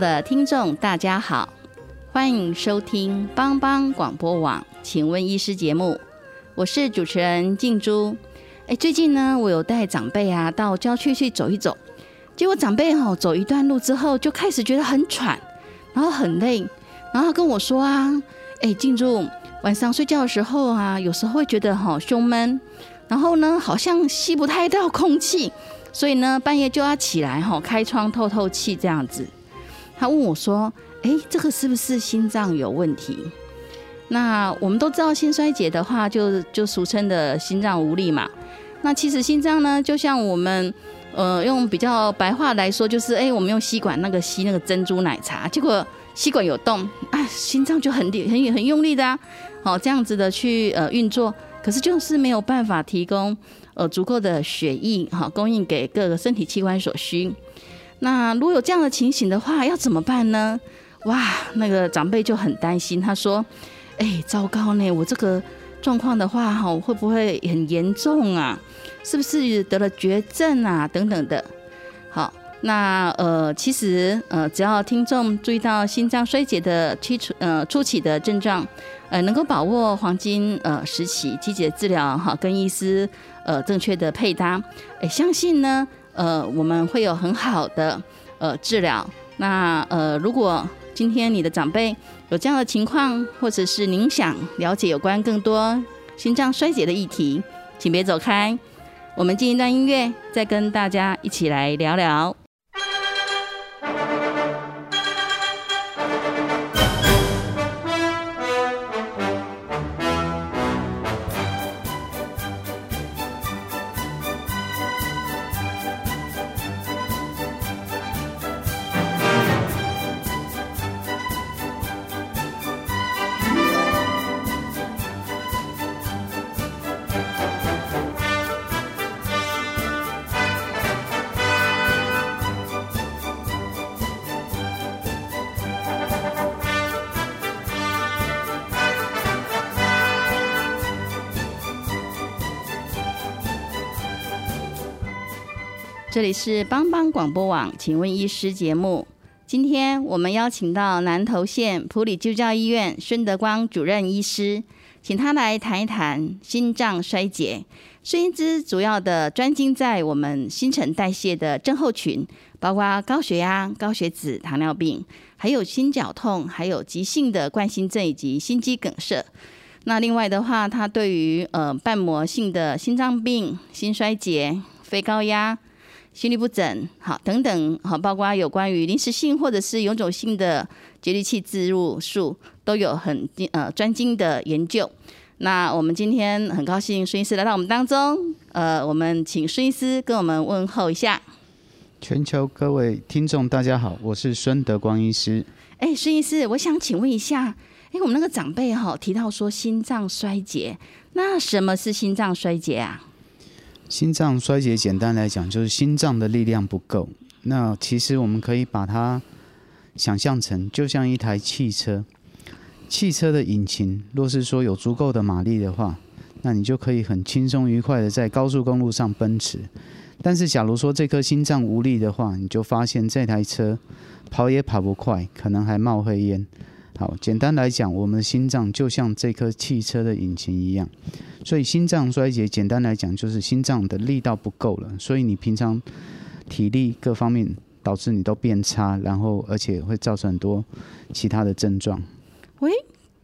的听众，大家好，欢迎收听帮帮广播网，请问医师节目，我是主持人静珠。哎，最近呢，我有带长辈啊到郊区去走一走，结果长辈哈走一段路之后就开始觉得很喘，然后很累，然后跟我说啊，哎，静珠，晚上睡觉的时候啊，有时候会觉得哈胸闷，然后呢好像吸不太到空气，所以呢半夜就要起来哈开窗透透气这样子。他问我说：“哎，这个是不是心脏有问题？”那我们都知道，心衰竭的话，就就俗称的心脏无力嘛。那其实心脏呢，就像我们呃用比较白话来说，就是哎，我们用吸管那个吸那个珍珠奶茶，结果吸管有洞，啊，心脏就很很很用力的啊，好这样子的去呃运作，可是就是没有办法提供呃足够的血液哈供应给各个身体器官所需。那如果有这样的情形的话，要怎么办呢？哇，那个长辈就很担心，他说：“哎，糟糕呢，我这个状况的话，哈，会不会很严重啊？是不是得了绝症啊？等等的。”好，那呃，其实呃，只要听众注意到心脏衰竭的初呃初期的症状，呃，能够把握黄金呃时期积极的治疗哈，跟医师呃正确的配搭，哎，相信呢。呃，我们会有很好的呃治疗。那呃，如果今天你的长辈有这样的情况，或者是您想了解有关更多心脏衰竭的议题，请别走开。我们进一段音乐，再跟大家一起来聊聊。这里是帮帮广播网，请问医师节目。今天我们邀请到南投县普里救教医院孙德光主任医师，请他来谈一谈心脏衰竭。孙医师主要的专精在我们新陈代谢的症候群，包括高血压、高血脂、糖尿病，还有心绞痛，还有急性的冠心症以及心肌梗塞。那另外的话，他对于呃瓣膜性的心脏病、心衰竭、非高压。心律不整，好，等等，好，包括有关于临时性或者是永久性的节律器置入术，都有很呃专精的研究。那我们今天很高兴孙医师来到我们当中，呃，我们请孙医师跟我们问候一下。全球各位听众，大家好，我是孙德光医师。哎，孙医师，我想请问一下，哎，我们那个长辈哈提到说心脏衰竭，那什么是心脏衰竭啊？心脏衰竭，简单来讲就是心脏的力量不够。那其实我们可以把它想象成，就像一台汽车，汽车的引擎若是说有足够的马力的话，那你就可以很轻松愉快的在高速公路上奔驰。但是假如说这颗心脏无力的话，你就发现这台车跑也跑不快，可能还冒黑烟。好，简单来讲，我们的心脏就像这颗汽车的引擎一样，所以心脏衰竭，简单来讲就是心脏的力道不够了，所以你平常体力各方面导致你都变差，然后而且会造成很多其他的症状。喂，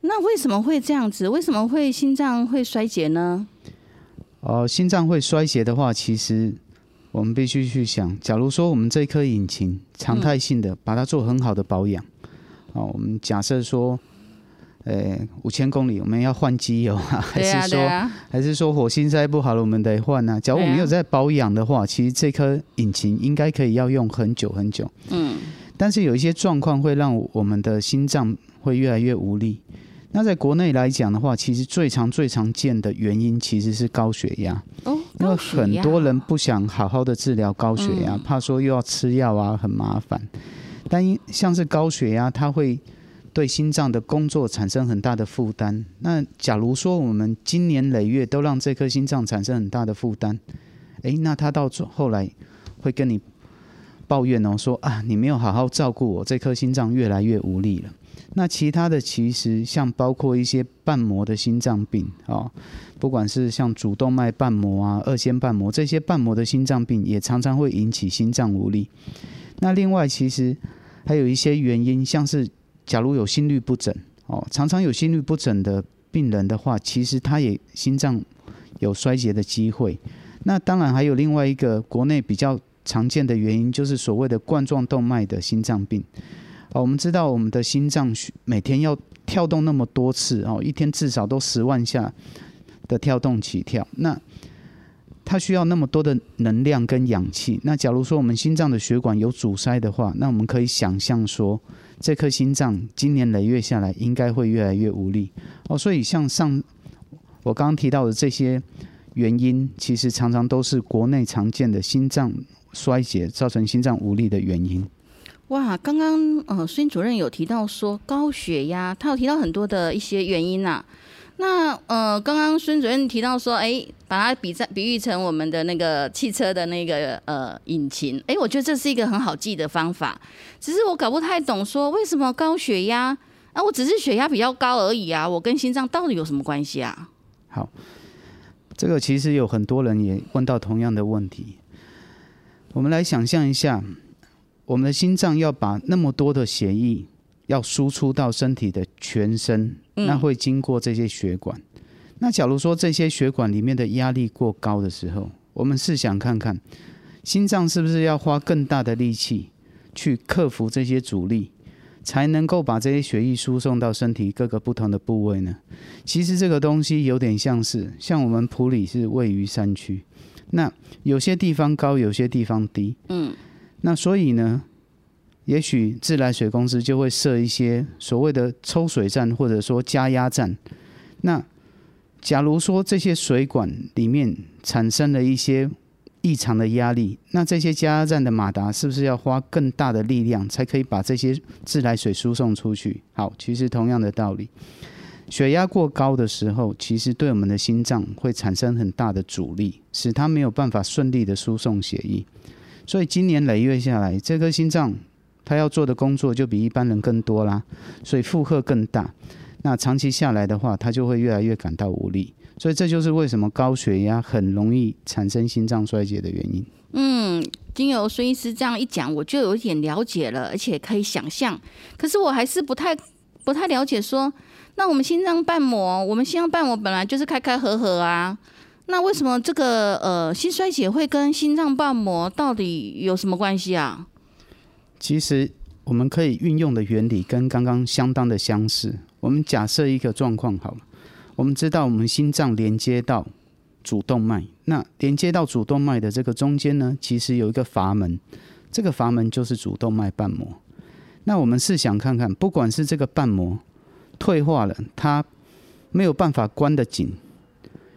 那为什么会这样子？为什么会心脏会衰竭呢？哦，心脏会衰竭的话，其实我们必须去想，假如说我们这颗引擎常态性的把它做很好的保养。哦，我们假设说，呃五千公里，我们要换机油啊，还是说、还是说火星塞不好了，我们得换啊？假如我对啊们有在保养的话，其实这颗引擎应该可以要用很久很久。嗯，但是有一些状况会让我们的心脏会越来越无力。那在国内来讲的话，其实最常最常见的原因其实是高血压，哦，因为很多人不想好好的治疗高血压，嗯怕说又要吃药啊，很麻烦。但因像是高血压，它会对心脏的工作产生很大的负担。那假如说我们经年累月都让这颗心脏产生很大的负担，诶，那他到后来会跟你抱怨哦，说啊，你没有好好照顾我，这颗心脏越来越无力了。那其他的其实像包括一些瓣膜的心脏病哦，不管是像主动脉瓣膜啊、二尖瓣膜这些瓣膜的心脏病，也常常会引起心脏无力。那另外其实还有一些原因，像是假如有心律不整哦，常常有心律不整的病人的话，其实他也心脏有衰竭的机会。那当然还有另外一个国内比较常见的原因，就是所谓的冠状动脉的心脏病。哦，我们知道我们的心脏每天要跳动那么多次哦，一天至少都十万下的跳动起跳，那它需要那么多的能量跟氧气。那假如说我们心脏的血管有阻塞的话，那我们可以想象说，这颗心脏今年累月下来应该会越来越无力哦。所以像上我刚刚提到的这些原因，其实常常都是国内常见的心脏衰竭造成心脏无力的原因。哇，刚刚呃，孙主任有提到说高血压，他有提到很多的一些原因呐、那呃，刚刚孙主任提到说，哎，把它比在比喻成我们的那个汽车的那个呃引擎，哎，我觉得这是一个很好记的方法。只是我搞不太懂，说为什么高血压啊？我只是血压比较高而已啊，我跟心脏到底有什么关系啊？好，这个其实有很多人也问到同样的问题。我们来想象一下，我们的心脏要把那么多的血液要输出到身体的全身，嗯那会经过这些血管。那假如说这些血管里面的压力过高的时候，我们试想看看，心脏是不是要花更大的力气去克服这些阻力，才能够把这些血液输送到身体各个不同的部位呢？其实这个东西有点像是，像我们普里是位于山区，那有些地方高，有些地方低，嗯，那所以呢，也许自来水公司就会设一些所谓的抽水站，或者说加压站。那假如说这些水管里面产生了一些异常的压力，那这些加压站的马达是不是要花更大的力量，才可以把这些自来水输送出去？好，其实同样的道理，血压过高的时候，其实对我们的心脏会产生很大的阻力，使它没有办法顺利的输送血液。所以今年累月下来，这颗心脏他要做的工作就比一般人更多啦，所以负荷更大。那长期下来的话，他就会越来越感到无力。所以这就是为什么高血压很容易产生心脏衰竭的原因。嗯，经由孙医师这样一讲，我就有点了解了，而且可以想象。可是我还是不太不太了解说，那我们心脏瓣膜，我们心脏瓣膜本来就是开开合合啊，那为什么这个呃心衰竭会跟心脏瓣膜到底有什么关系啊？其实我们可以运用的原理跟刚刚相当的相似。我们假设一个状况好了，我们知道我们心脏连接到主动脉，那连接到主动脉的这个中间呢，其实有一个阀门，这个阀门就是主动脉瓣膜。那我们试想看看，不管是这个瓣膜退化了，它没有办法关得紧，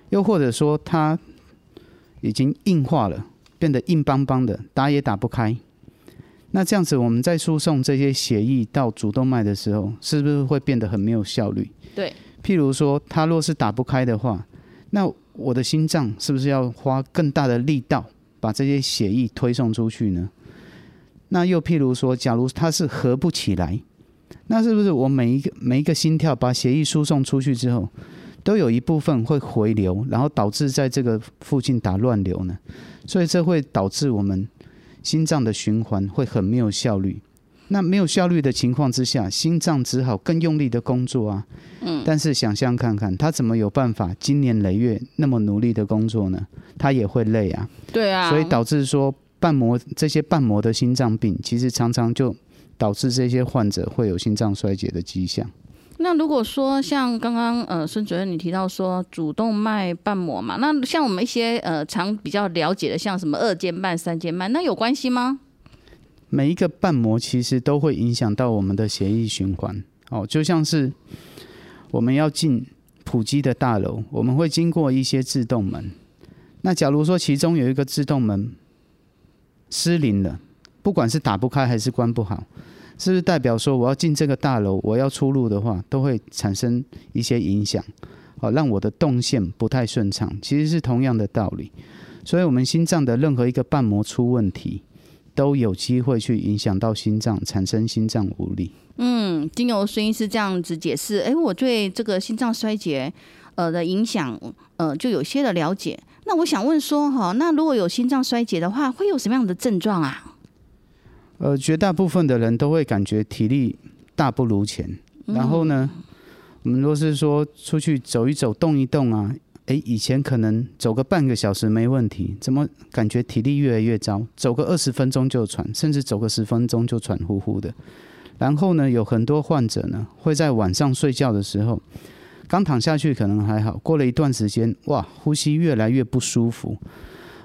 又或者说它已经硬化了，变得硬邦邦的，打也打不开。那这样子，我们在输送这些血液到主动脉的时候，是不是会变得很没有效率？对，譬如说，它若是打不开的话，那我的心脏是不是要花更大的力道把这些血液推送出去呢？那又譬如说，假如它是合不起来，那是不是我每一个每一个心跳把血液输送出去之后，都有一部分会回流，然后导致在这个附近打乱流呢？所以这会导致我们心脏的循环会很没有效率。那没有效率的情况之下，心脏只好更用力的工作啊。嗯，但是想象看看，他怎么有办法经年累月那么努力的工作呢？他也会累啊。对啊，所以导致说瓣膜这些瓣膜的心脏病，其实常常就导致这些患者会有心脏衰竭的迹象。那如果说像刚刚呃孙主任你提到说主动脉瓣膜嘛，那像我们一些呃常比较了解的，像什么二尖瓣、三尖瓣，那有关系吗？每一个瓣膜其实都会影响到我们的血液循环。哦，就像是我们要进普基的大楼，我们会经过一些自动门。那假如说其中有一个自动门失灵了，不管是打不开还是关不好。是不是代表说我要进这个大楼，我要出入的话，都会产生一些影响，好让我的动线不太顺畅。其实是同样的道理，所以我们心脏的任何一个瓣膜出问题，都有机会去影响到心脏，产生心脏无力。嗯，经由孙医师这样子解释，哎，我对这个心脏衰竭呃的影响呃就有些的了解。那我想问说哈，那如果有心脏衰竭的话，会有什么样的症状啊？呃，绝大部分的人都会感觉体力大不如前。然后呢，我们若是说出去走一走、动一动啊，诶，以前可能走个半个小时没问题，怎么感觉体力越来越糟？走个二十分钟就喘，甚至走个十分钟就喘呼呼的。然后呢，有很多患者呢会在晚上睡觉的时候，刚躺下去可能还好，过了一段时间，哇，呼吸越来越不舒服，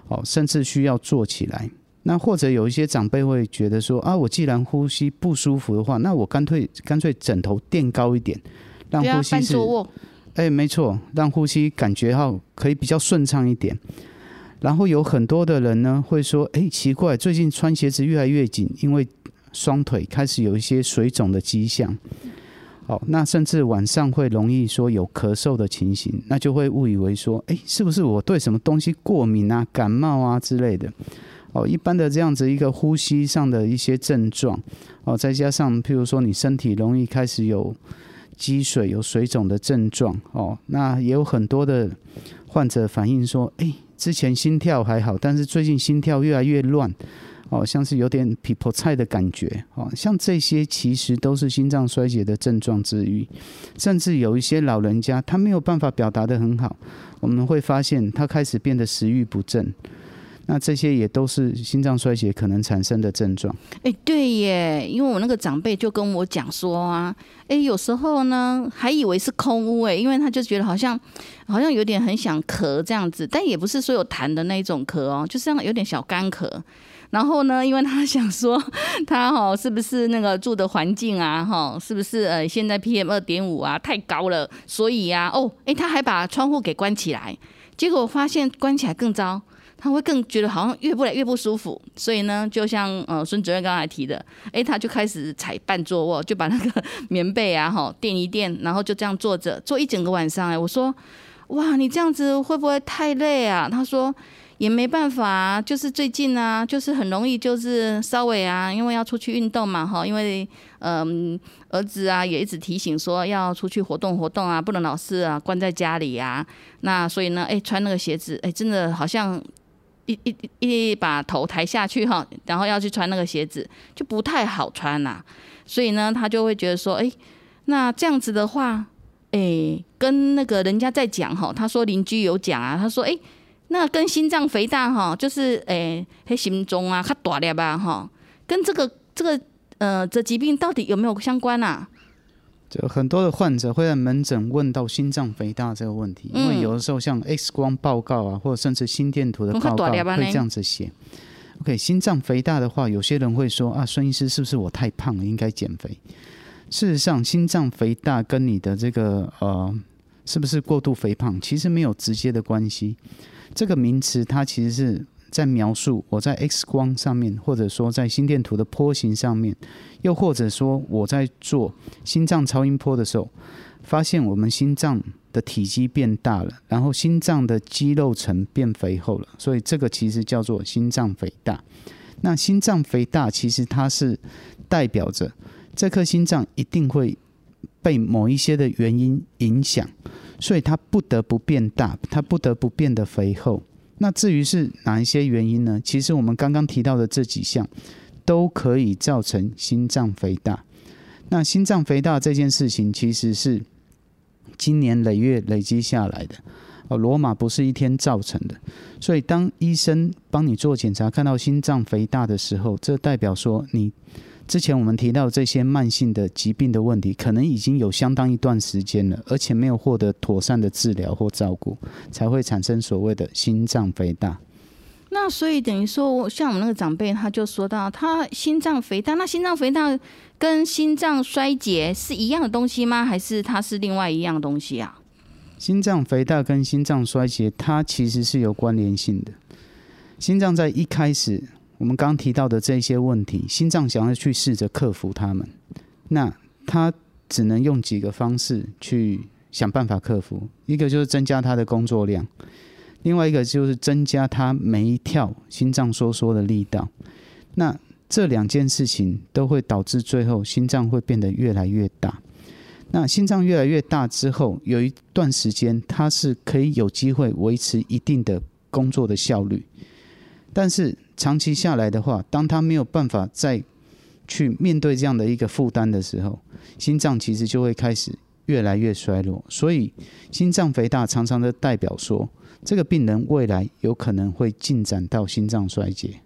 哦，甚至需要坐起来。那或者有一些长辈会觉得说啊，我既然呼吸不舒服的话，那我干脆干脆枕头垫高一点，让呼吸是，哎，没错，让呼吸感觉好可以比较顺畅一点。然后有很多的人呢会说，哎，奇怪，最近穿鞋子越来越紧，因为双腿开始有一些水肿的迹象。哦，那甚至晚上会容易说有咳嗽的情形，那就会误以为说，哎，是不是我对什么东西过敏啊、感冒啊之类的。哦，一般的这样子一个呼吸上的一些症状，哦，再加上譬如说你身体容易开始有积水、有水肿的症状，哦，那也有很多的患者反映说，哎，之前心跳还好，但是最近心跳越来越乱，哦，像是有点皮破菜的感觉，哦，像这些其实都是心脏衰竭的症状之一，甚至有一些老人家他没有办法表达的很好，我们会发现他开始变得食欲不振。那这些也都是心脏衰竭可能产生的症状。哎，对耶，因为我那个长辈就跟我讲说啊，哎，有时候呢还以为是空屋哎，因为他就觉得好像好像有点很想咳这样子，但也不是说有痰的那一种咳哦，就是有点小干咳。然后呢，因为他 想说他哈是不是那个住的环境啊哈，是不是呃现在 PM 二点五啊太高了，所以呀哦哎他还把窗户给关起来，结果发现关起来更糟。他会更觉得好像越不来越不舒服，所以呢，就像呃孙主任刚才提的，哎，他就开始踩半坐卧，就把那个棉被啊哈 垫一垫，然后就这样坐着坐一整个晚上。哎，我说，哇，你这样子会不会太累啊？他说也没办法，就是最近啊，就是很容易就是稍微啊，因为要出去运动嘛哈，因为嗯儿子啊也一直提醒说要出去活动活动啊，不能老是啊关在家里呀。那所以呢，哎，穿那个鞋子，哎，真的好像。一一一把头抬下去哈，然后要去穿那个鞋子，就不太好穿呐。所以呢，他就会觉得说，哎，那这样子的话，哎，跟那个人家在讲哈，他说邻居有讲啊，他说，哎，那跟心脏肥大哈，就是哎，黑心中啊，他大了吧哈，跟这个这个呃这疾病到底有没有相关啊？就很多的患者会在门诊问到心脏肥大这个问题，因为有的时候像 X 光报告啊，或者甚至心电图的报告会这样子写。OK，心脏肥大的话，有些人会说啊，孙医师是不是我太胖了，应该减肥？事实上，心脏肥大跟你的这个呃是不是过度肥胖，其实没有直接的关系。这个名词它其实是。在描述我在 X 光上面，或者说在心电图的波形上面，又或者说我在做心脏超音波的时候，发现我们心脏的体积变大了，然后心脏的肌肉层变肥厚了，所以这个其实叫做心脏肥大。那心脏肥大其实它是代表着这颗心脏一定会被某一些的原因影响，所以它不得不变大，它不得不变得肥厚。那至于是哪一些原因呢？其实我们刚刚提到的这几项，都可以造成心脏肥大。那心脏肥大这件事情，其实是今年累月累积下来的。哦，罗马不是一天造成的。所以当医生帮你做检查，看到心脏肥大的时候，这代表说你之前我们提到这些慢性的疾病的问题，可能已经有相当一段时间了，而且没有获得妥善的治疗或照顾，才会产生所谓的心脏肥大。那所以等于说，像我们那个长辈，他就说到，他心脏肥大，那心脏肥大跟心脏衰竭是一样的东西吗？还是它是另外一样东西啊？心脏肥大跟心脏衰竭，它其实是有关联性的。心脏在一开始，我们刚提到的这些问题，心脏想要去试着克服它们，那它只能用几个方式去想办法克服。一个就是增加它的工作量，另外一个就是增加它每一跳心脏收缩的力道。那这两件事情都会导致最后心脏会变得越来越大。那心脏越来越大之后，有一段时间它是可以有机会维持一定的工作的效率。但是长期下来的话，当他没有办法再去面对这样的一个负担的时候，心脏其实就会开始越来越衰弱。所以，心脏肥大常常的代表说，这个病人未来有可能会进展到心脏衰竭。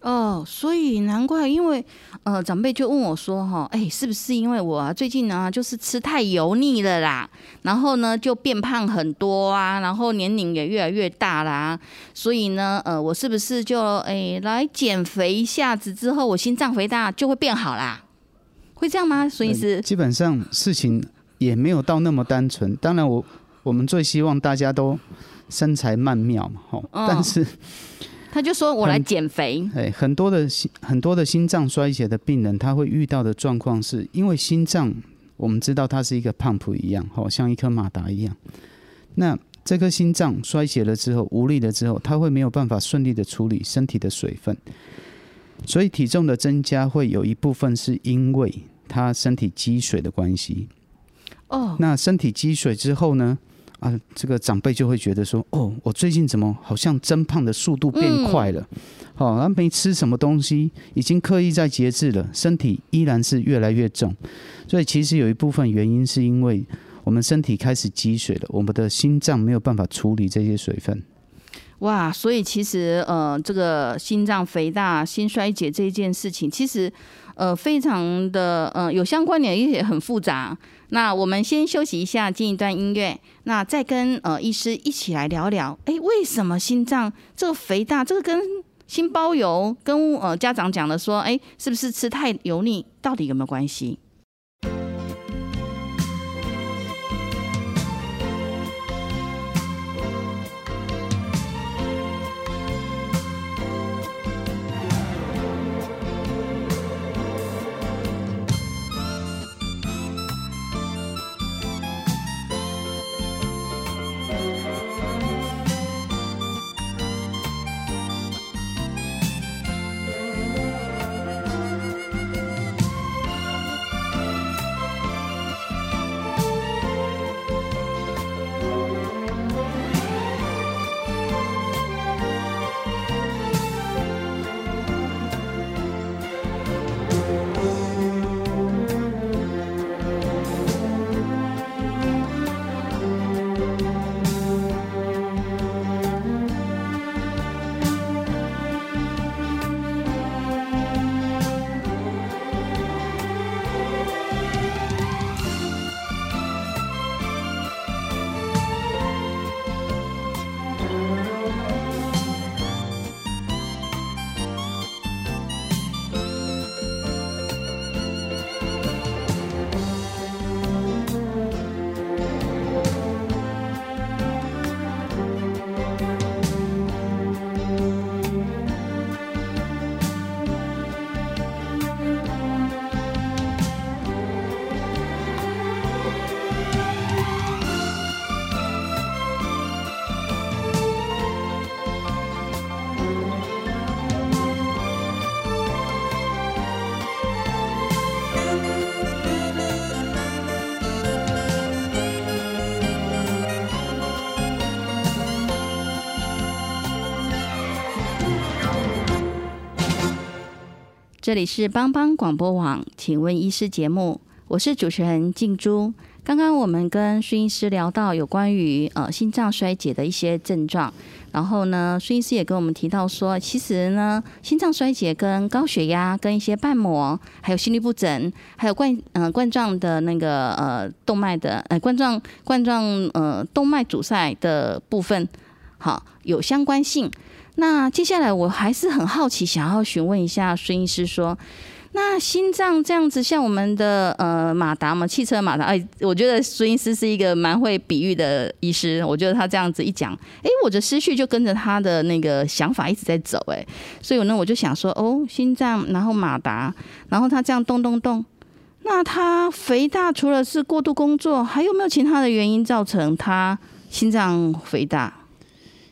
哦，所以难怪，因为呃，长辈就问我说：“哈，哎，是不是因为我啊最近呢就是吃太油腻了啦，然后呢就变胖很多啊，然后年龄也越来越大啦，所以呢，呃，我是不是就哎来减肥一下子之后，我心脏肥大就会变好啦？会这样吗？所以是基本上事情也没有到那么单纯。当然，我我们最希望大家都身材曼妙嘛，哈，但是。他就说：“我来减肥。”哎，很多的心很多的心脏衰竭的病人，他会遇到的状况是，因为心脏我们知道它是一个 pump 一样，好像一颗马达一样。那这颗心脏衰竭了之后，无力了之后，它会没有办法顺利的处理身体的水分，所以体重的增加会有一部分是因为他身体积水的关系。哦，那身体积水之后呢？啊，这个长辈就会觉得说，哦，我最近怎么好像增胖的速度变快了？好，他没吃什么东西，已经刻意在节制了，身体依然是越来越重。所以其实有一部分原因是因为我们身体开始积水了，我们的心脏没有办法处理这些水分。哇，所以其实呃，这个心脏肥大、心衰竭这件事情，其实呃非常的呃有相关联，也很复杂。那我们先休息一下，进一段音乐，那再跟呃医师一起来聊聊。哎，为什么心脏这个肥大，这个跟心包油，跟呃家长讲的说，哎，是不是吃太油腻，到底有没有关系？这里是帮帮广播网，请问医师节目，我是主持人静珠。刚刚我们跟孙医师聊到有关于呃心脏衰竭的一些症状，然后呢，孙医师也跟我们提到说，其实呢，心脏衰竭跟高血压、跟一些瓣膜、还有心律不整、还有冠呃冠状的那个呃动脉的呃冠状冠状呃动脉阻塞的部分，好有相关性。那接下来我还是很好奇，想要询问一下孙医师说。那心脏这样子，像我们的呃马达嘛，汽车马达，哎，我觉得孙医师是一个蛮会比喻的医师。我觉得他这样子一讲，哎，我的思绪就跟着他的那个想法一直在走，哎，所以呢，我就想说，哦，心脏，然后马达，然后他这样动动动，那他肥大除了是过度工作，还有没有其他的原因造成他心脏肥大？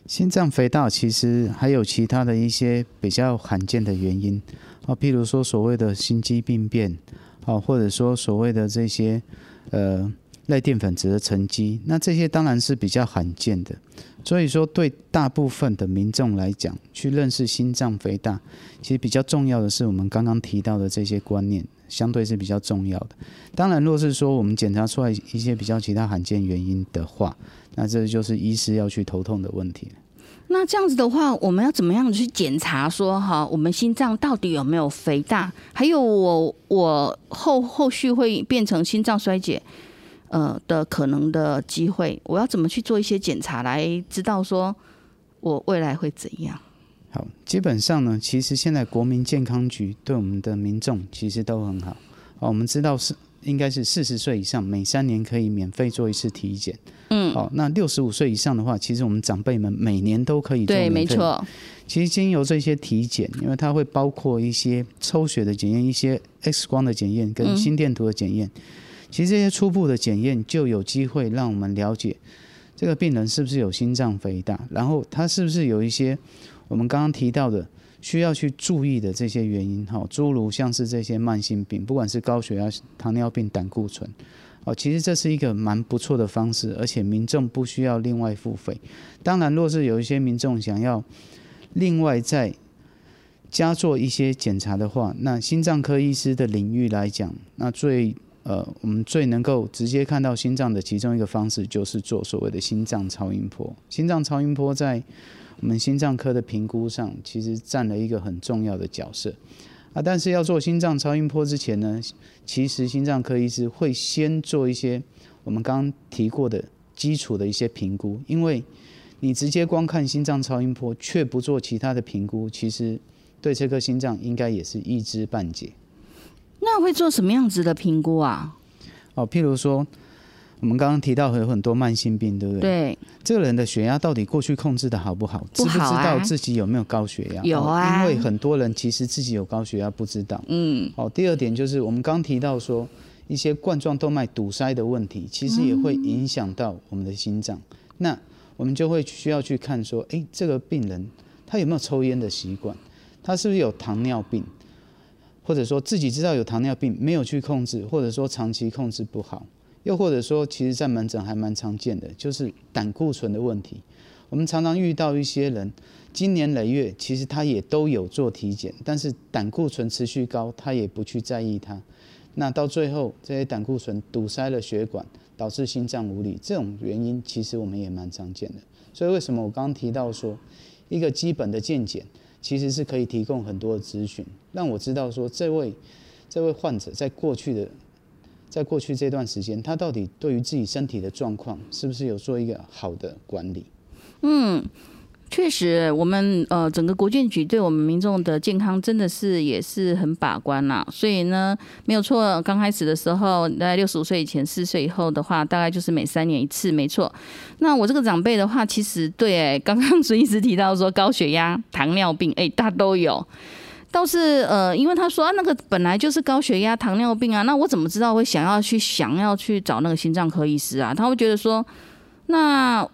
心脏肥大其实还有其他的一些比较罕见的原因。啊，譬如说所谓的心肌病变，啊，或者说所谓的这些呃类淀粉质的沉积，那这些当然是比较罕见的。所以说，对大部分的民众来讲，去认识心脏肥大，其实比较重要的是我们刚刚提到的这些观念，相对是比较重要的。当然，若是说我们检查出来一些比较其他罕见原因的话，那这就是医师要去头痛的问题。那这样子的话，我们要怎么样去检查说哈，我们心脏到底有没有肥大？还有我我后后续会变成心脏衰竭，呃的可能的机会，我要怎么去做一些检查来知道说我未来会怎样？好，基本上呢，其实现在国民健康局对我们的民众其实都很好。哦，我们知道是应该是四十岁以上，每三年可以免费做一次体检。嗯，好，那六十五岁以上的话，其实我们长辈们每年都可以做对，没错。其实经由这些体检，因为它会包括一些抽血的检验、一些 X 光的检验跟心电图的检验。其实这些初步的检验就有机会让我们了解这个病人是不是有心脏肥大，然后他是不是有一些我们刚刚提到的需要去注意的这些原因。哈，诸如像是这些慢性病，不管是高血压、糖尿病、胆固醇。哦，其实这是一个蛮不错的方式，而且民众不需要另外付费。当然，若是有一些民众想要另外再加做一些检查的话，那心脏科医师的领域来讲，那最呃我们最能够直接看到心脏的其中一个方式，就是做所谓的心脏超音波。心脏超音波在我们心脏科的评估上，其实占了一个很重要的角色。啊，但是要做心脏超音波之前呢，其实心脏科医师会先做一些我们刚刚提过的基础的一些评估，因为你直接光看心脏超音波却不做其他的评估，其实对这颗心脏应该也是一知半解。那会做什么样子的评估啊？哦，譬如说。我们刚刚提到有很多慢性病，对不对？对。这个人的血压到底过去控制的好不好？知不知道自己有没有高血压？有啊。因为很多人其实自己有高血压不知道。嗯。好，第二点就是我们刚提到说一些冠状动脉堵塞的问题，其实也会影响到我们的心脏。那我们就会需要去看说，哎，这个病人他有没有抽烟的习惯？他是不是有糖尿病？或者说自己知道有糖尿病没有去控制，或者说长期控制不好？又或者说，其实，在门诊还蛮常见的，就是胆固醇的问题。我们常常遇到一些人，今年累月，其实他也都有做体检，但是胆固醇持续高，他也不去在意它。那到最后，这些胆固醇堵塞了血管，导致心脏无力，这种原因其实我们也蛮常见的。所以，为什么我刚刚提到说，一个基本的健检，其实是可以提供很多的咨询，让我知道说，这位这位患者在过去的。在过去这段时间，他到底对于自己身体的状况，是不是有做一个好的管理？嗯，确实，我们呃整个国建局对我们民众的健康真的是也是很把关啦。所以呢，没有错，刚开始的时候，在六十五岁以前、四岁以后的话，大概就是每三年一次，没错。那我这个长辈的话，其实对，刚刚 孙医师提到说高血压、糖尿病，哎，他都有。倒是呃，因为他说啊，那个本来就是高血压、糖尿病啊，那我怎么知道会想要去想要去找那个心脏科医师啊？他会觉得说，那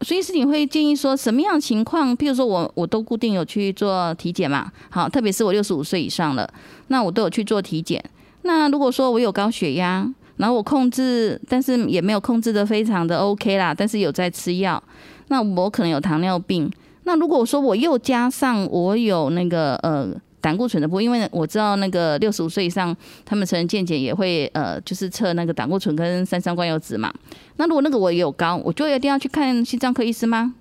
所以是你会建议说什么样情况？譬如说我我都固定有去做体检嘛，好，特别是我六十五岁以上了，那我都有去做体检。那如果说我有高血压，然后我控制，但是也没有控制的非常的 OK 啦，但是有在吃药，那我可能有糖尿病。那如果说我又加上我有那个呃。胆固醇的部，因为我知道那个六十五岁以上，他们成人健检也会呃，就是测那个胆固醇跟三酸甘油脂嘛。那如果那个我有高，我就一定要去看心脏科医师吗？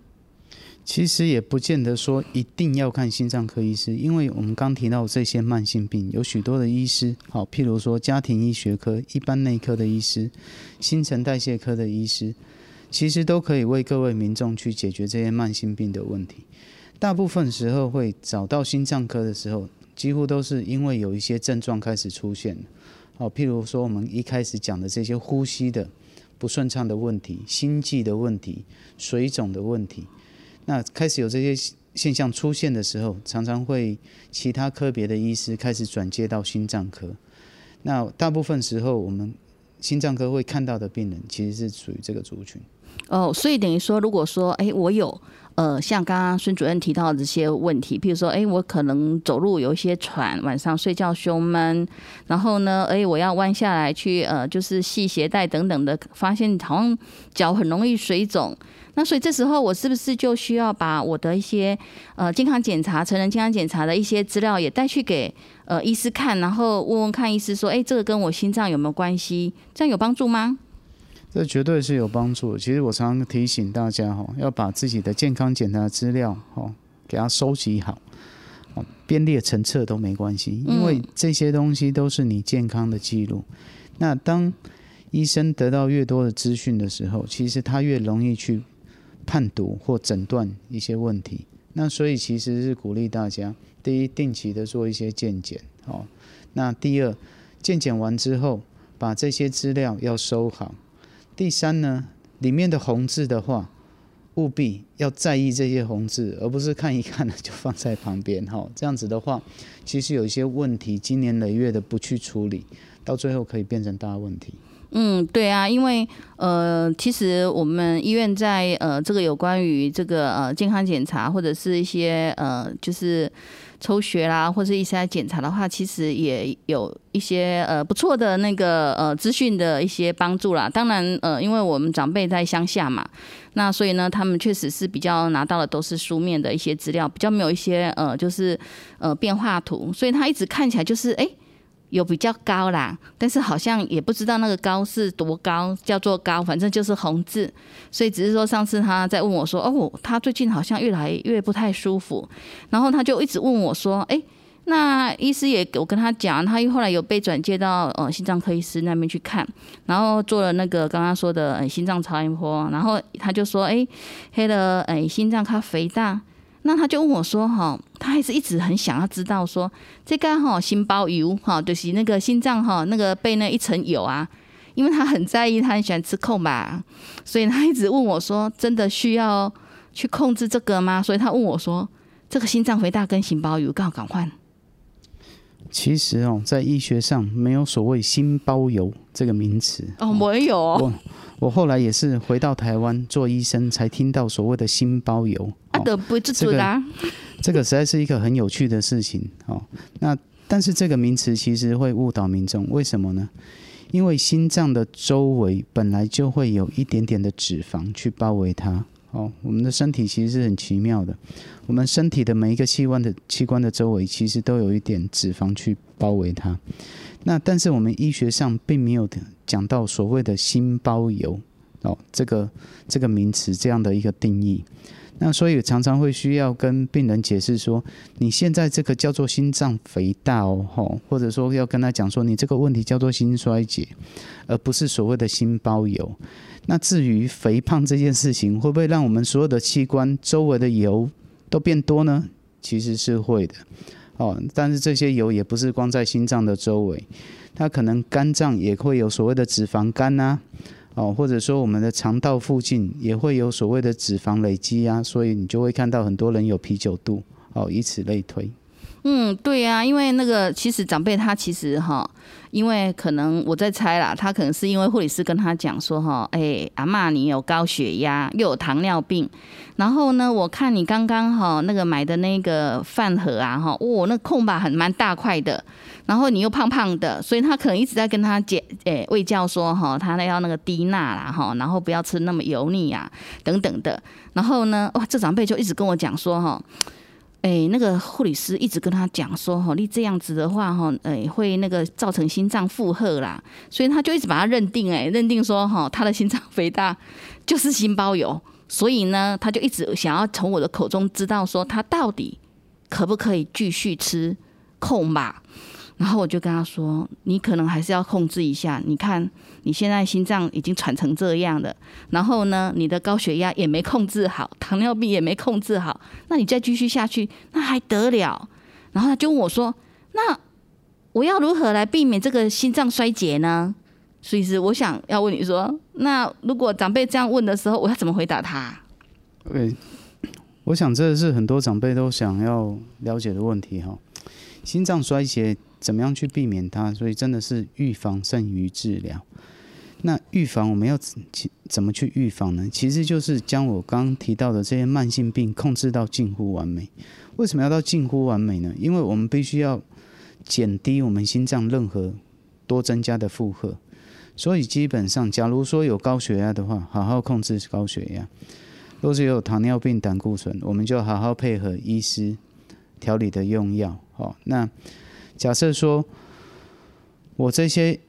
其实也不见得说一定要看心脏科医师，因为我们刚提到这些慢性病，有许多的医师，好，譬如说家庭医学科、一般内科的医师、新陈代谢科的医师，其实都可以为各位民众去解决这些慢性病的问题。大部分时候会找到心脏科的时候，几乎都是因为有一些症状开始出现，好，譬如说我们一开始讲的这些呼吸的不顺畅的问题、心悸的问题、水肿的问题。那开始有这些现象出现的时候，常常会其他科别的医师开始转接到心脏科。那大部分时候，我们心脏科会看到的病人，其实是属于这个族群。哦，所以等于说，如果说，哎，我有。呃，像刚刚孙主任提到的这些问题，譬如说，哎，我可能走路有一些喘，晚上睡觉胸闷，然后呢，哎，我要弯下来去，呃，就是系鞋带等等的，发现好像脚很容易水肿，那所以这时候我是不是就需要把我的一些呃健康检查、成人健康检查的一些资料也带去给呃医师看，然后问问看医师说，哎，这个跟我心脏有没有关系？这样有帮助吗？这绝对是有帮助。其实我常常提醒大家哈，要把自己的健康检查资料哈给它收集好，哦，编列成册都没关系，因为这些东西都是你健康的记录。那当医生得到越多的资讯的时候，其实他越容易去判读或诊断一些问题。那所以其实是鼓励大家，第一，定期的做一些健检哦。那第二，健检完之后，把这些资料要收好。第三呢，里面的红字的话，务必要在意这些红字，而不是看一看呢就放在旁边哈。这样子的话，其实有一些问题，经年累月的不去处理，到最后可以变成大问题。嗯，对啊，因为呃，其实我们医院在呃这个有关于这个呃健康检查或者是一些呃就是抽血啦或者一些检查的话，其实也有一些呃不错的那个呃资讯的一些帮助啦。当然呃，因为我们长辈在乡下嘛，那所以呢，他们确实是比较拿到的都是书面的一些资料，比较没有一些呃就是呃变化图，所以他一直看起来就是哎。有比较高啦，但是好像也不知道那个高是多高，叫做高，反正就是红字。所以只是说上次他在问我说：“哦，他最近好像越来越不太舒服。”然后他就一直问我说：“哎，那医师也我跟他讲，他又后来有被转介到呃心脏科医师那边去看，然后做了那个刚刚说的心脏超音波，然后他就说：哎，黑的哎心脏它肥大。”那他就问我说：“哈，他还是一直很想要知道说，这个哈心包油哈，就是那个心脏哈那个被那一层油啊，因为他很在意，他很喜欢吃控吧，所以他一直问我说，真的需要去控制这个吗？所以他问我说，这个心脏肥大跟心包油，刚好赶快。其实哦，在医学上没有所谓心包油这个名词哦，没有。我我后来也是回到台湾做医生，才听到所谓的心包油。啊，的不自主啦。这个实在是一个很有趣的事情哦。那但是这个名词其实会误导民众，为什么呢？因为心脏的周围本来就会有一点点的脂肪去包围它。哦，我们的身体其实是很奇妙的。我们身体的每一个器官的器官的周围，其实都有一点脂肪去包围它。那但是我们医学上并没有讲到所谓的心包油哦，这个这个名词这样的一个定义。那所以常常会需要跟病人解释说，你现在这个叫做心脏肥大哦，吼，或者说要跟他讲说，你这个问题叫做心衰竭，而不是所谓的心包油。那至于肥胖这件事情，会不会让我们所有的器官周围的油都变多呢？其实是会的，哦，但是这些油也不是光在心脏的周围，它可能肝脏也会有所谓的脂肪肝呐，哦，或者说我们的肠道附近也会有所谓的脂肪累积啊，所以你就会看到很多人有啤酒肚，哦，以此类推。嗯，对呀，因为那个其实长辈他其实哈，因为可能我在猜啦，他可能是因为护理师跟他讲说哈，哎，阿妈你有高血压又有糖尿病，然后呢，我看你刚刚哈那个买的那个饭盒啊哈，哇，那空吧很蛮大块的，然后你又胖胖的，所以他可能一直在跟他解诶喂教说哈，他那要那个低钠啦哈，然后不要吃那么油腻啊等等的，然后呢，哇，这长辈就一直跟我讲说哈。哎，那个护理师一直跟他讲说，吼，你这样子的话，吼，诶，会那个造成心脏负荷啦，所以他就一直把他认定，诶，认定说，吼，他的心脏肥大就是心包油，所以呢，他就一直想要从我的口中知道说他到底可不可以继续吃控吧。然后我就跟他说：“你可能还是要控制一下。你看你现在心脏已经喘成这样了，然后呢，你的高血压也没控制好，糖尿病也没控制好，那你再继续下去，那还得了？”然后他就问我说：“那我要如何来避免这个心脏衰竭呢？”所以是我想要问你说，那如果长辈这样问的时候，我要怎么回答他？对，我想这是很多长辈都想要了解的问题哈。心脏衰竭怎么样去避免它？所以真的是预防胜于治疗。那预防我们要怎么去预防呢？其实就是将我刚提到的这些慢性病控制到近乎完美。为什么要到近乎完美呢？因为我们必须要减低我们心脏任何多增加的负荷。所以基本上，假如说有高血压的话，好好控制高血压；若是有糖尿病、胆固醇，我们就好好配合医师调理的用药。好，那假设说我这些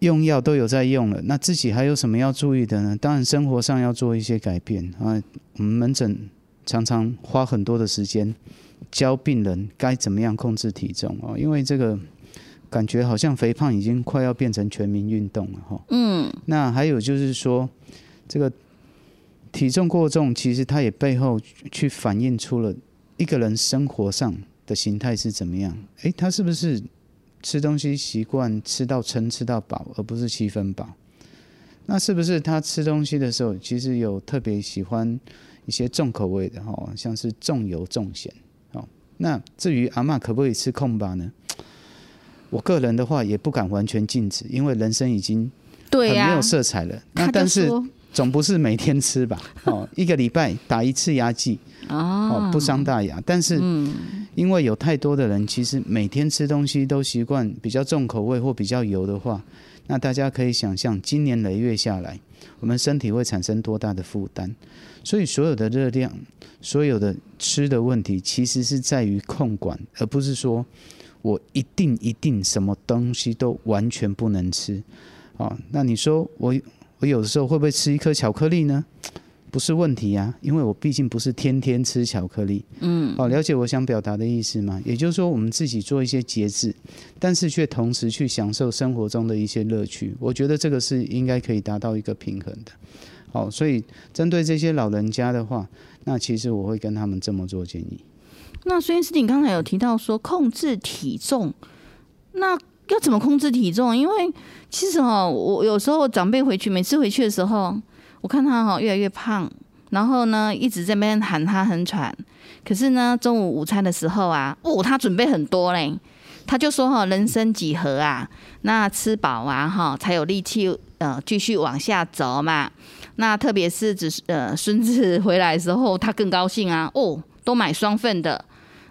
用药都有在用了，那自己还有什么要注意的呢？当然，生活上要做一些改变啊。我们门诊常常花很多的时间教病人该怎么样控制体重哦，因为这个。感觉好像肥胖已经快要变成全民运动了哈。嗯。那还有就是说，这个体重过重，其实它也背后去反映出了一个人生活上的形态是怎么样。诶，他是不是吃东西习惯吃到撑、吃到饱，而不是七分饱？那是不是他吃东西的时候，其实有特别喜欢一些重口味的哦，像是重油重咸？哦，那至于阿妈可不可以吃空吧呢？我个人的话也不敢完全禁止，因为人生已经很没有色彩了。那但是总不是每天吃吧？哦，一个礼拜打一次牙祭 哦，不伤大雅。但是因为有太多的人其实每天吃东西都习惯比较重口味或比较油的话，那大家可以想象，今年累月下来，我们身体会产生多大的负担。所以所有的热量，所有的吃的问题，其实是在于控管，而不是说。我一定一定什么东西都完全不能吃，啊，那你说我我有的时候会不会吃一颗巧克力呢？不是问题呀，因为我毕竟不是天天吃巧克力。嗯，哦，了解我想表达的意思吗？也就是说，我们自己做一些节制，但是却同时去享受生活中的一些乐趣。我觉得这个是应该可以达到一个平衡的。好，所以针对这些老人家的话，那其实我会跟他们这么做建议。那孙医师，你刚才有提到说控制体重，那要怎么控制体重？因为其实哈，我有时候长辈回去，每次回去的时候，我看他哈越来越胖，然后呢一直在那边喊他很喘。可是呢，中午午餐的时候啊，哦，他准备很多嘞，他就说哈，人生几何啊？那吃饱啊哈，才有力气呃继续往下走嘛。那特别是只是呃孙子回来的时候，他更高兴啊，哦，都买双份的。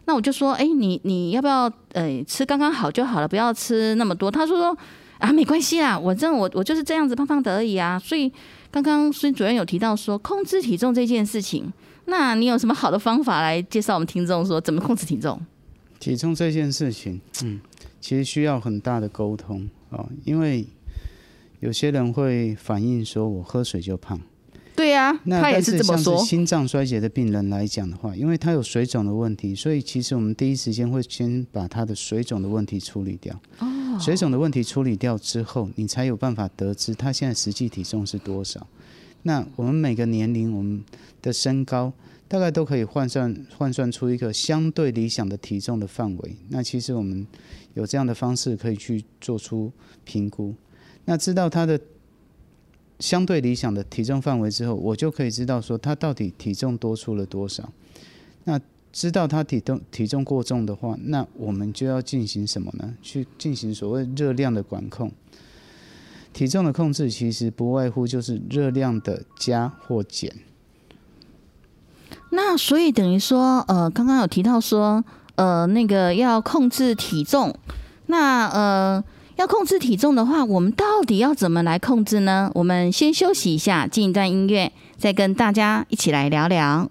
那我就说，哎，你你要不要，呃，吃刚刚好就好了，不要吃那么多。他说说啊，没关系啦，我这我我就是这样子胖胖的而已啊。所以刚刚孙主任有提到说控制体重这件事情，那你有什么好的方法来介绍我们听众说怎么控制体重？体重这件事情，嗯，其实需要很大的沟通啊，因为有些人会反映说我喝水就胖。对呀，他也是这么说。心脏衰竭的病人来讲的话，因为他有水肿的问题，所以其实我们第一时间会先把他的水肿的问题处理掉。哦，水肿的问题处理掉之后，你才有办法得知他现在实际体重是多少。那我们每个年龄，我们的身高大概都可以换算换算出一个相对理想的体重的范围。那其实我们有这样的方式可以去做出评估。那知道他的。相对理想的体重范围之后，我就可以知道说他到底体重多出了多少。那知道他体重体重过重的话，那我们就要进行什么呢？去进行所谓热量的管控。体重的控制其实不外乎就是热量的加或减。那所以等于说，呃，刚刚有提到说，呃，那个要控制体重，那呃。要控制体重的话，我们到底要怎么来控制呢？我们先休息一下，进一段音乐，再跟大家一起来聊聊。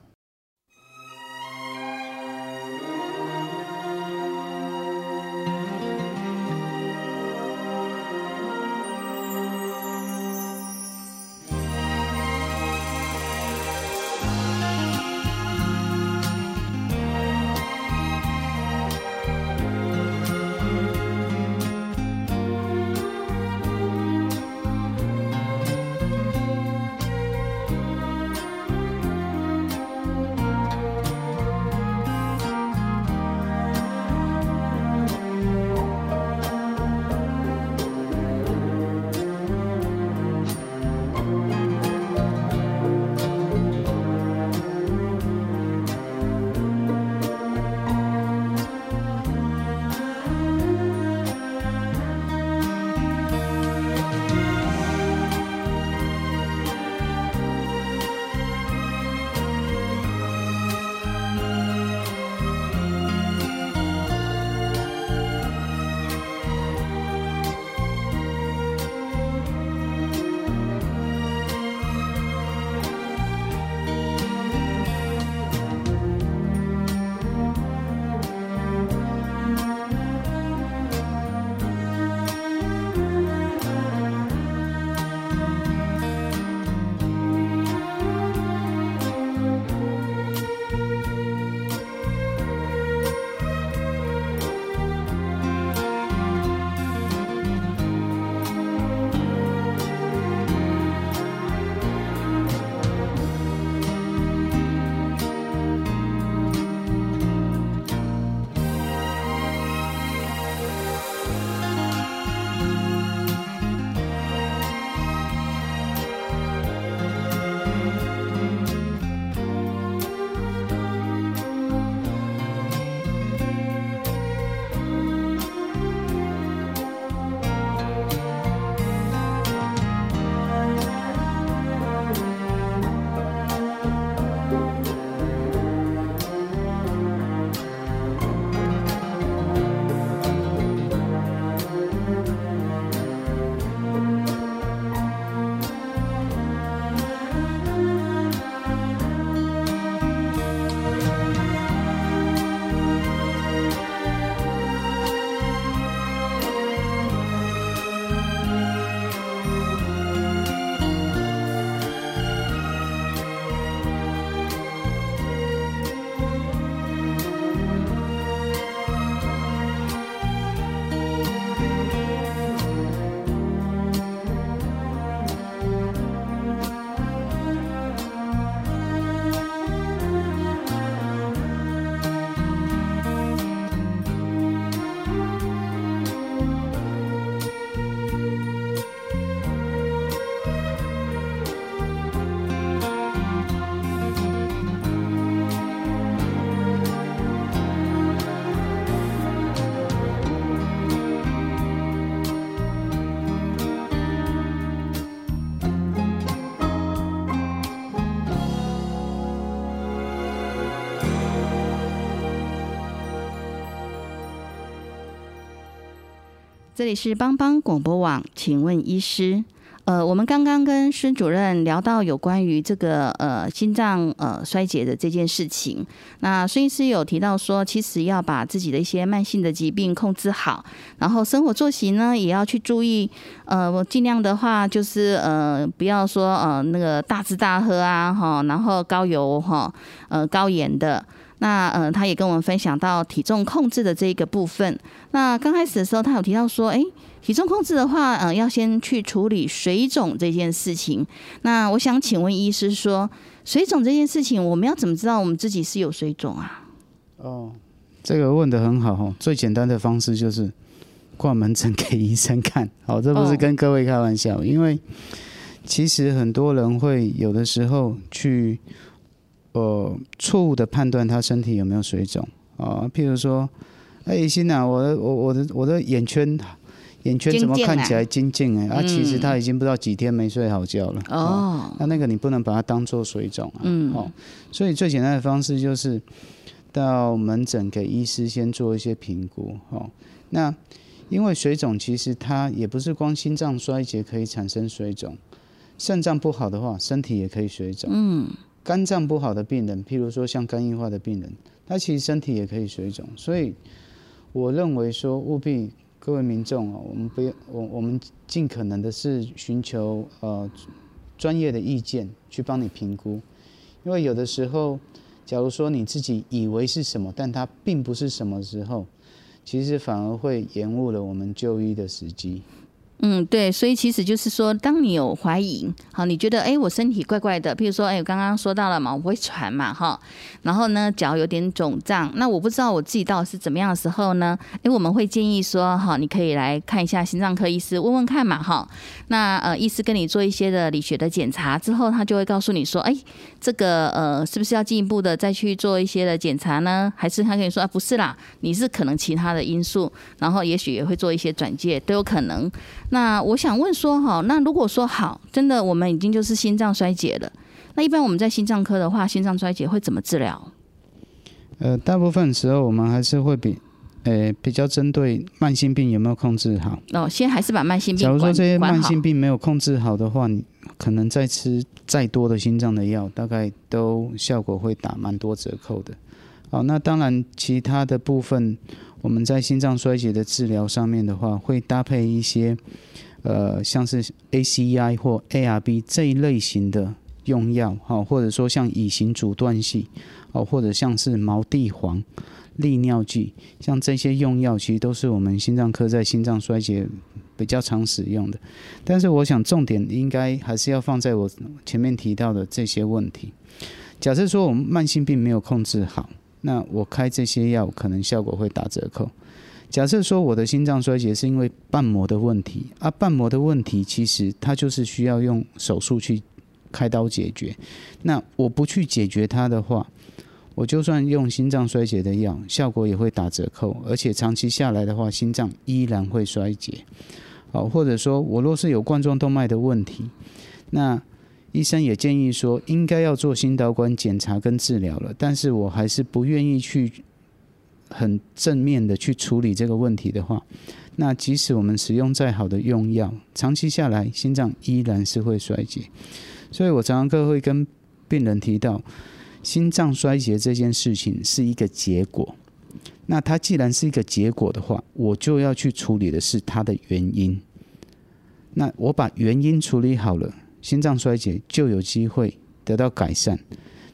这里是帮帮广播网，请问医师，呃，我们刚刚跟孙主任聊到有关于这个呃心脏呃衰竭的这件事情，那孙医师有提到说，其实要把自己的一些慢性的疾病控制好，然后生活作息呢也要去注意，呃，我尽量的话就是呃不要说呃那个大吃大喝啊哈，然后高油哈呃高盐的。那呃，他也跟我们分享到体重控制的这一个部分。那刚开始的时候，他有提到说，哎，体重控制的话，呃，要先去处理水肿这件事情。那我想请问医师说，水肿这件事情，我们要怎么知道我们自己是有水肿啊？哦，这个问的很好哈。最简单的方式就是挂门诊给医生看。好，这不是跟各位开玩笑，因为其实很多人会有的时候去。呃，错误的判断他身体有没有水肿啊？譬如说，哎，欣娜，我的我我的我的眼圈眼圈怎么看起来精进哎？啊，其实他已经不知道几天没睡好觉了。哦，那那个你不能把它当做水肿啊。嗯。哦，所以最简单的方式就是到门诊给医师先做一些评估。哦，那因为水肿其实它也不是光心脏衰竭可以产生水肿，肾脏不好的话，身体也可以水肿。嗯。肝脏不好的病人，譬如说像肝硬化的病人，他其实身体也可以水肿。所以我认为说，务必各位民众啊，我们不要我我们尽可能的是寻求呃专业的意见去帮你评估，因为有的时候，假如说你自己以为是什么，但它并不是什么时候，其实反而会延误了我们就医的时机。嗯，对，所以其实就是说，当你有怀疑，好，你觉得哎，我身体怪怪的，譬如说，哎，我刚刚说到了嘛，我会喘嘛，哈，然后呢，脚有点肿胀，那我不知道我自己到底是怎么样的时候呢？哎，我们会建议说，哈，你可以来看一下心脏科医师，问问看嘛，哈，那呃，医师跟你做一些的理学的检查之后，他就会告诉你说，哎，这个呃，是不是要进一步的再去做一些的检查呢？还是他跟你说，啊，不是啦，你是可能其他的因素，然后也许也会做一些转介，都有可能。那我想问说哈，那如果说好，真的我们已经就是心脏衰竭了，那一般我们在心脏科的话，心脏衰竭会怎么治疗？呃，大部分时候我们还是会比，呃，比较针对慢性病有没有控制好。哦，先还是把慢性病。假如说这些慢性病没有控制好的话，你可能再吃再多的心脏的药，大概都效果会打蛮多折扣的。好，那当然其他的部分。我们在心脏衰竭的治疗上面的话，会搭配一些，呃，像是 ACEI 或 ARB 这一类型的用药，好，或者说像乙型阻断系，哦，或者像是毛地黄、利尿剂，像这些用药，其实都是我们心脏科在心脏衰竭比较常使用的。但是，我想重点应该还是要放在我前面提到的这些问题。假设说我们慢性病没有控制好。那我开这些药可能效果会打折扣。假设说我的心脏衰竭是因为瓣膜的问题，啊，瓣膜的问题其实它就是需要用手术去开刀解决。那我不去解决它的话，我就算用心脏衰竭的药，效果也会打折扣，而且长期下来的话，心脏依然会衰竭。好，或者说我若是有冠状动脉的问题，那医生也建议说，应该要做心导管检查跟治疗了，但是我还是不愿意去很正面的去处理这个问题的话，那即使我们使用再好的用药，长期下来心脏依然是会衰竭。所以我常常会跟病人提到，心脏衰竭这件事情是一个结果，那它既然是一个结果的话，我就要去处理的是它的原因。那我把原因处理好了。心脏衰竭就有机会得到改善。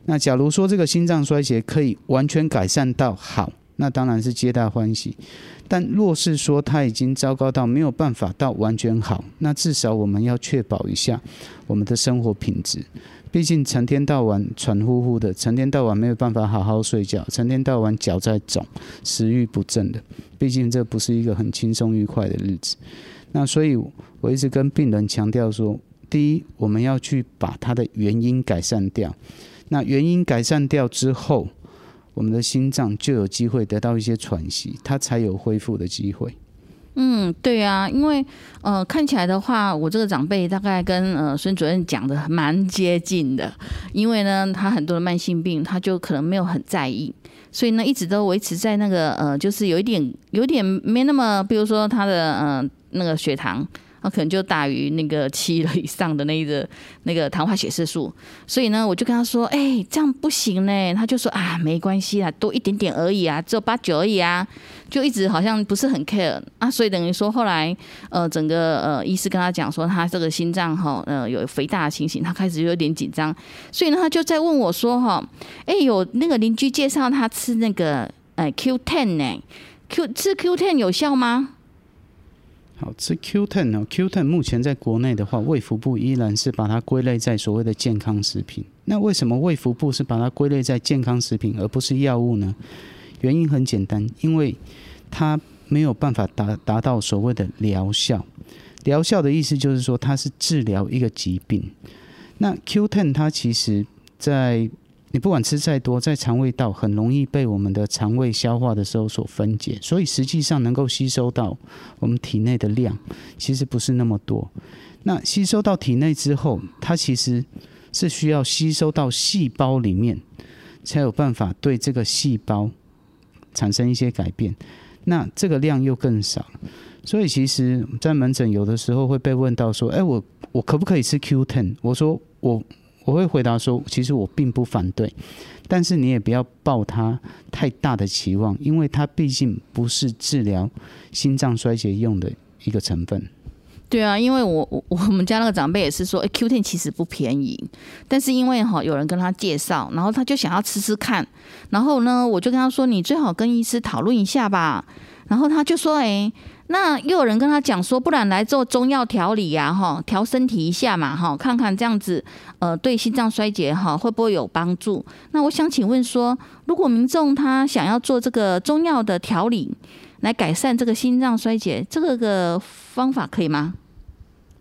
那假如说这个心脏衰竭可以完全改善到好，那当然是皆大欢喜。但若是说他已经糟糕到没有办法到完全好，那至少我们要确保一下我们的生活品质。毕竟成天到晚喘呼呼的，成天到晚没有办法好好睡觉，成天到晚脚在肿，食欲不振的，毕竟这不是一个很轻松愉快的日子。那所以我一直跟病人强调说。第一，我们要去把它的原因改善掉。那原因改善掉之后，我们的心脏就有机会得到一些喘息，它才有恢复的机会。嗯，对啊，因为呃，看起来的话，我这个长辈大概跟呃孙主任讲的蛮接近的，因为呢，他很多的慢性病，他就可能没有很在意，所以呢，一直都维持在那个呃，就是有一点，有点没那么，比如说他的呃那个血糖。那可能就大于那个七了以上的那个那个糖化血色素，所以呢，我就跟他说：“哎，这样不行嘞。”他就说：“啊，没关系啊，多一点点而已啊，只有八九而已啊。”就一直好像不是很 care 啊，所以等于说后来呃，整个呃医师跟他讲说他这个心脏哈呃有肥大的情形，他开始有点紧张，所以呢他就在问我说：“哈，哎，有那个邻居介绍他吃那个哎 Q ten 呢？Q 吃 Q ten 有效吗？”好吃 Q ten 哦，Q ten 目前在国内的话，卫福部依然是把它归类在所谓的健康食品。那为什么卫福部是把它归类在健康食品，而不是药物呢？原因很简单，因为它没有办法达达到所谓的疗效。疗效的意思就是说，它是治疗一个疾病。那 Q ten 它其实在你不管吃再多，在肠胃道很容易被我们的肠胃消化的时候所分解，所以实际上能够吸收到我们体内的量其实不是那么多。那吸收到体内之后，它其实是需要吸收到细胞里面，才有办法对这个细胞产生一些改变。那这个量又更少，所以其实，在门诊有的时候会被问到说：“哎，我我可不可以吃 Q ten？” 我说我。我会回答说，其实我并不反对，但是你也不要抱他太大的期望，因为它毕竟不是治疗心脏衰竭用的一个成分。对啊，因为我我我们家那个长辈也是说，哎，Q ten 其实不便宜，但是因为哈有人跟他介绍，然后他就想要吃吃看，然后呢，我就跟他说，你最好跟医师讨论一下吧，然后他就说，哎。那又有人跟他讲说，不然来做中药调理呀，哈，调身体一下嘛，哈，看看这样子，呃，对心脏衰竭哈会不会有帮助？那我想请问说，如果民众他想要做这个中药的调理，来改善这个心脏衰竭，这个个方法可以吗？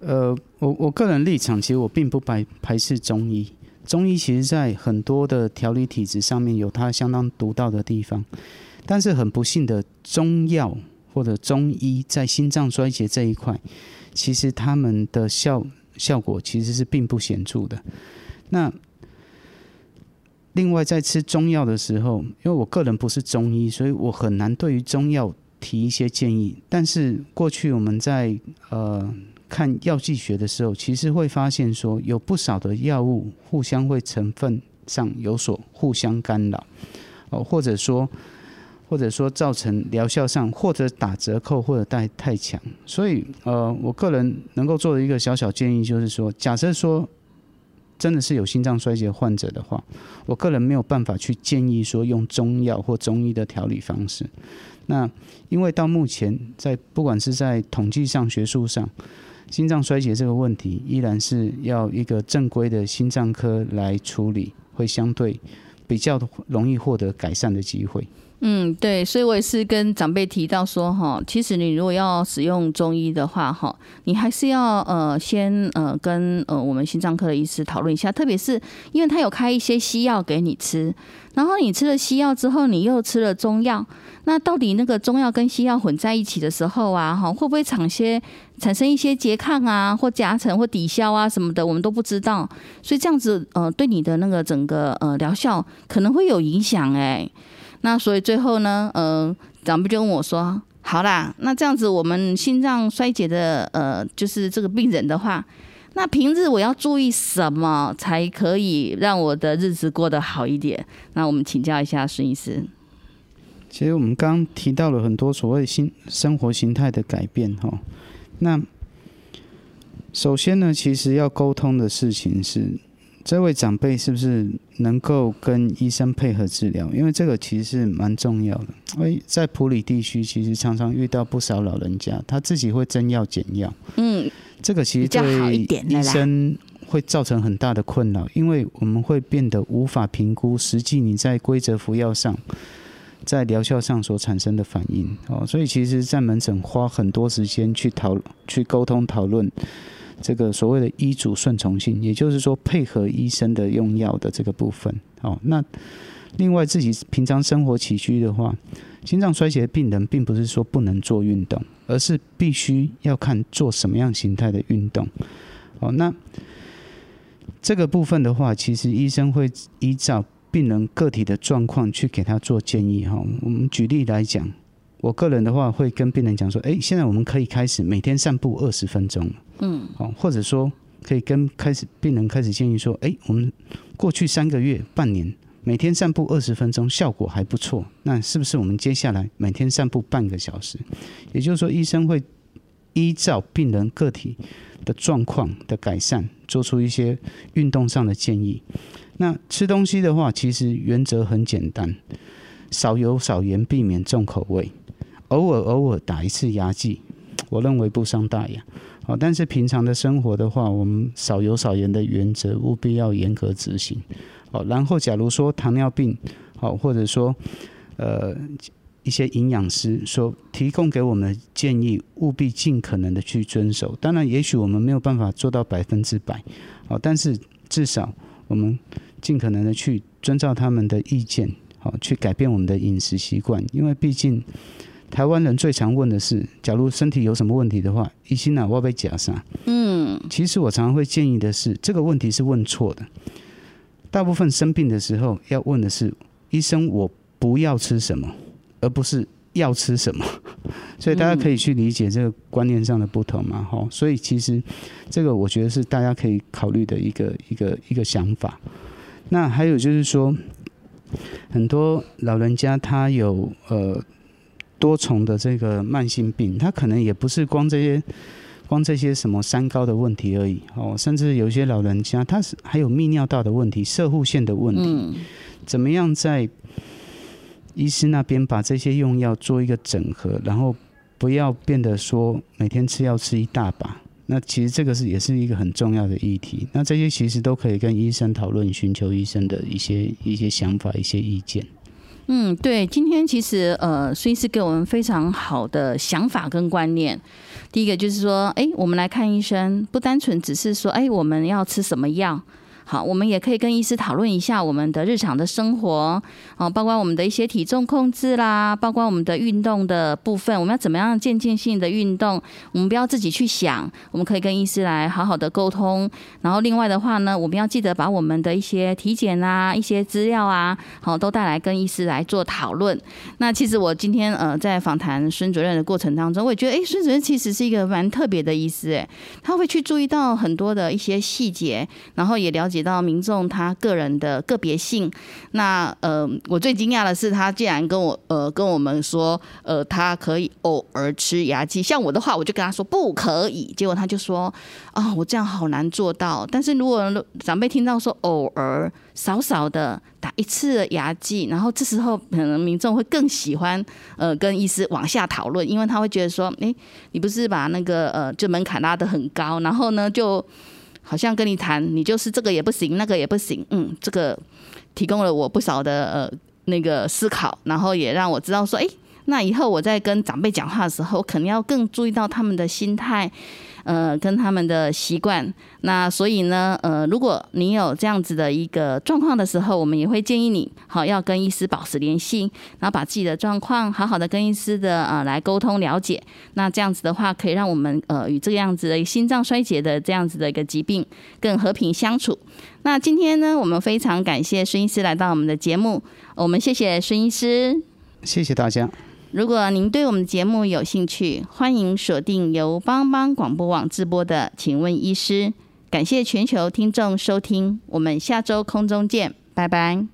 呃，我我个人立场，其实我并不排排斥中医，中医其实在很多的调理体质上面有它相当独到的地方，但是很不幸的中药。或者中医在心脏衰竭这一块，其实他们的效效果其实是并不显著的。那另外在吃中药的时候，因为我个人不是中医，所以我很难对于中药提一些建议。但是过去我们在呃看药剂学的时候，其实会发现说有不少的药物互相会成分上有所互相干扰，哦，或者说。或者说造成疗效上或者打折扣或者带太强，所以呃，我个人能够做的一个小小建议就是说，假设说真的是有心脏衰竭患者的话，我个人没有办法去建议说用中药或中医的调理方式。那因为到目前在不管是在统计上、学术上，心脏衰竭这个问题依然是要一个正规的心脏科来处理，会相对比较容易获得改善的机会。嗯，对，所以我也是跟长辈提到说，哈，其实你如果要使用中医的话，哈，你还是要呃先呃跟呃我们心脏科的医师讨论一下，特别是因为他有开一些西药给你吃，然后你吃了西药之后，你又吃了中药，那到底那个中药跟西药混在一起的时候啊，哈，会不会产些产生一些拮抗啊，或夹层或抵消啊什么的，我们都不知道，所以这样子呃对你的那个整个呃疗效可能会有影响，哎。那所以最后呢，呃，长辈就问我说：“好啦，那这样子我们心脏衰竭的呃，就是这个病人的话，那平日我要注意什么才可以让我的日子过得好一点？”那我们请教一下孙医师。其实我们刚提到了很多所谓新生活形态的改变哈。那首先呢，其实要沟通的事情是。这位长辈是不是能够跟医生配合治疗？因为这个其实是蛮重要的。因为在普里地区，其实常常遇到不少老人家，他自己会增药减药。嗯，这个其实对医生会造成很大的困扰，因为我们会变得无法评估实际你在规则服药上，在疗效上所产生的反应。哦，所以其实，在门诊花很多时间去讨去沟通讨论。这个所谓的医嘱顺从性，也就是说配合医生的用药的这个部分。哦，那另外，自己平常生活起居的话，心脏衰竭病人并不是说不能做运动，而是必须要看做什么样形态的运动。哦，那这个部分的话，其实医生会依照病人个体的状况去给他做建议。哈，我们举例来讲，我个人的话会跟病人讲说：，诶，现在我们可以开始每天散步二十分钟。嗯，好，或者说可以跟开始病人开始建议说：，诶，我们过去三个月、半年。每天散步二十分钟，效果还不错。那是不是我们接下来每天散步半个小时？也就是说，医生会依照病人个体的状况的改善，做出一些运动上的建议。那吃东西的话，其实原则很简单：少油少盐，避免重口味。偶尔偶尔打一次牙祭，我认为不伤大雅。好，但是平常的生活的话，我们少油少盐的原则务必要严格执行。哦，然后假如说糖尿病，好，或者说，呃，一些营养师说提供给我们的建议，务必尽可能的去遵守。当然，也许我们没有办法做到百分之百，好，但是至少我们尽可能的去遵照他们的意见，好，去改变我们的饮食习惯。因为毕竟台湾人最常问的是，假如身体有什么问题的话，一心啊，我被假啥？嗯，其实我常常会建议的是，这个问题是问错的。大部分生病的时候要问的是医生，我不要吃什么，而不是要吃什么。所以大家可以去理解这个观念上的不同嘛，哈。所以其实这个我觉得是大家可以考虑的一个一个一个想法。那还有就是说，很多老人家他有呃多重的这个慢性病，他可能也不是光这些。光这些什么三高的问题而已哦，甚至有些老人家他是还有泌尿道的问题、射护腺的问题，怎么样在医师那边把这些用药做一个整合，然后不要变得说每天吃药吃一大把，那其实这个是也是一个很重要的议题。那这些其实都可以跟医生讨论，寻求医生的一些一些想法、一些意见。嗯，对，今天其实呃，孙医师给我们非常好的想法跟观念。第一个就是说，哎，我们来看医生，不单纯只是说，哎，我们要吃什么药。好，我们也可以跟医师讨论一下我们的日常的生活，哦，包括我们的一些体重控制啦，包括我们的运动的部分，我们要怎么样渐进性的运动，我们不要自己去想，我们可以跟医师来好好的沟通。然后另外的话呢，我们要记得把我们的一些体检啊、一些资料啊，好，都带来跟医师来做讨论。那其实我今天呃在访谈孙主任的过程当中，我也觉得，哎，孙主任其实是一个蛮特别的医师，哎，他会去注意到很多的一些细节，然后也了解。到民众他个人的个别性，那呃，我最惊讶的是，他竟然跟我呃跟我们说，呃，他可以偶尔吃牙剂。像我的话，我就跟他说不可以，结果他就说啊，我这样好难做到。但是如果长辈听到说偶尔少少的打一次牙剂，然后这时候可能民众会更喜欢呃跟医师往下讨论，因为他会觉得说，哎，你不是把那个呃就门槛拉得很高，然后呢就。好像跟你谈，你就是这个也不行，那个也不行，嗯，这个提供了我不少的呃那个思考，然后也让我知道说，哎，那以后我在跟长辈讲话的时候，肯定要更注意到他们的心态。呃，跟他们的习惯，那所以呢，呃，如果你有这样子的一个状况的时候，我们也会建议你，好，要跟医师保持联系，然后把自己的状况好好的跟医师的呃来沟通了解。那这样子的话，可以让我们呃与这个样子的心脏衰竭的这样子的一个疾病更和平相处。那今天呢，我们非常感谢孙医师来到我们的节目，我们谢谢孙医师，谢谢大家。如果您对我们的节目有兴趣，欢迎锁定由帮帮广播网直播的《请问医师》。感谢全球听众收听，我们下周空中见，拜拜。